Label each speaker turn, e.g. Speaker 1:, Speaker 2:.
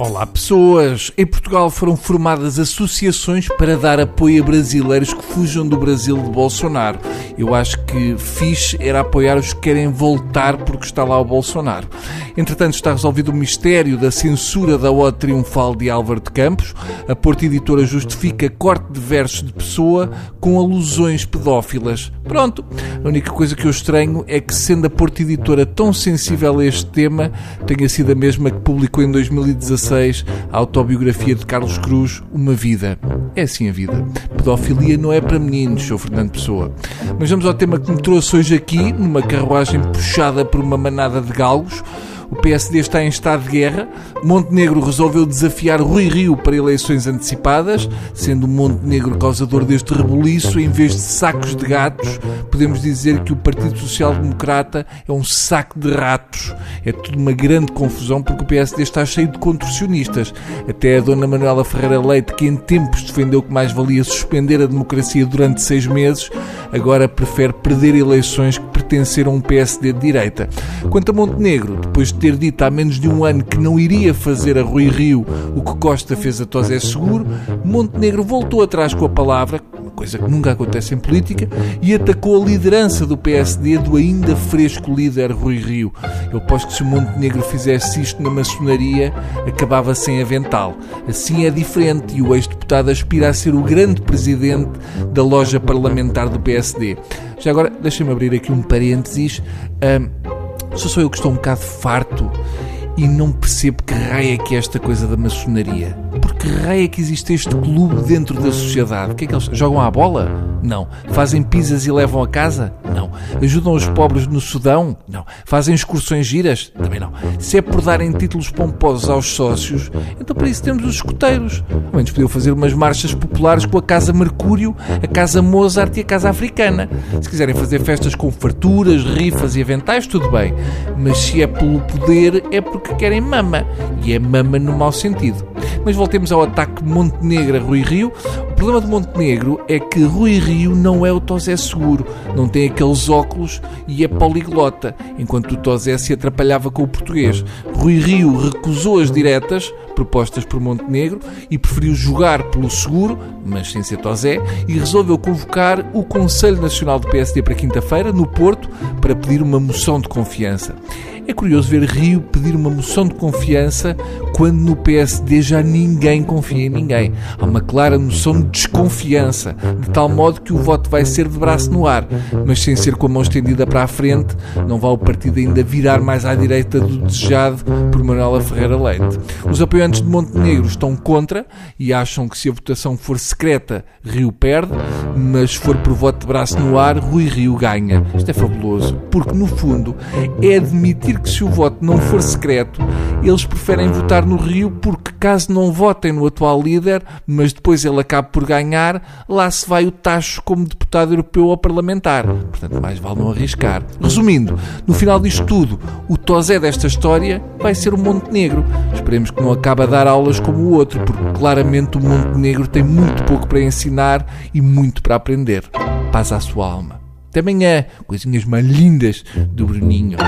Speaker 1: Olá pessoas! Em Portugal foram formadas associações para dar apoio a brasileiros que fujam do Brasil de Bolsonaro. Eu acho que fixe era apoiar os que querem voltar porque está lá o Bolsonaro. Entretanto, está resolvido o mistério da censura da ode triunfal de Álvaro de Campos. A Porta Editora justifica corte de versos de pessoa com alusões pedófilas. Pronto. A única coisa que eu estranho é que, sendo a Porta Editora tão sensível a este tema, tenha sido a mesma que publicou em 2016 a autobiografia de Carlos Cruz, Uma Vida. É assim a vida. Pedofilia não é para meninos, sou Fernando Pessoa. Mas vamos ao tema que me trouxe hoje aqui, numa carruagem puxada por uma manada de galgos. O PSD está em estado de guerra. Montenegro resolveu desafiar Rui Rio para eleições antecipadas, sendo Montenegro causador deste rebuliço, em vez de sacos de gatos, podemos dizer que o Partido Social Democrata é um saco de ratos. É tudo uma grande confusão porque o PSD está cheio de contorcionistas. Até a Dona Manuela Ferreira Leite, que em tempos defendeu que mais valia suspender a democracia durante seis meses, agora prefere perder eleições que pertenceram a um PSD de direita. Quanto a Montenegro, depois de ter dito há menos de um ano que não iria fazer a Rui Rio o que Costa fez a Tosé Seguro, Montenegro voltou atrás com a palavra, coisa que nunca acontece em política, e atacou a liderança do PSD do ainda fresco líder Rui Rio. Eu posto que se o Montenegro fizesse isto na maçonaria, acabava sem avental. Assim é diferente e o ex-deputado aspira a ser o grande presidente da loja parlamentar do PSD. Já agora, deixem-me abrir aqui um parênteses. Um, só sou eu que estou um bocado farto e não percebo que raio é que é esta coisa da maçonaria. Que raio é que existe este clube dentro da sociedade? O que é que eles jogam à bola? Não. Fazem pizzas e levam a casa? Não. Ajudam os pobres no Sudão? Não. Fazem excursões giras? Também não. Se é por darem títulos pomposos aos sócios, então para isso temos os escuteiros. Ao menos podiam fazer umas marchas populares com a Casa Mercúrio, a Casa Mozart e a Casa Africana. Se quiserem fazer festas com farturas, rifas e aventais, tudo bem. Mas se é pelo poder, é porque querem mama. E é mama no mau sentido. Mas voltemos ao ataque Montenegro a Rui Rio. O problema de Montenegro é que Rui Rio não é o Tosé seguro, não tem aqueles óculos e é poliglota, enquanto o Tosé se atrapalhava com o português. Rui Rio recusou as diretas propostas por Montenegro e preferiu jogar pelo seguro, mas sem ser Tosé, e resolveu convocar o Conselho Nacional do PSD para quinta-feira, no Porto, para pedir uma moção de confiança. É curioso ver Rio pedir uma moção de confiança quando no PSD já ninguém confia em ninguém. Há uma clara noção de desconfiança, de tal modo que o voto vai ser de braço no ar, mas sem ser com a mão estendida para a frente, não vai o partido ainda virar mais à direita do desejado por Manuela Ferreira Leite. Os apoiantes de Montenegro estão contra e acham que se a votação for secreta, Rio perde, mas se for por voto de braço no ar, Rui Rio ganha. Isto é fabuloso, porque no fundo é admitir que se o voto não for secreto, eles preferem votar no Rio porque, caso não votem no atual líder, mas depois ele acabe por ganhar, lá se vai o tacho como deputado europeu ou parlamentar. Portanto, mais vale não arriscar. Resumindo, no final disto tudo, o tosé desta história vai ser o Montenegro. Esperemos que não acabe a dar aulas como o outro, porque claramente o Montenegro tem muito pouco para ensinar e muito para aprender. Paz à sua alma. Até amanhã, coisinhas mais lindas do Bruninho.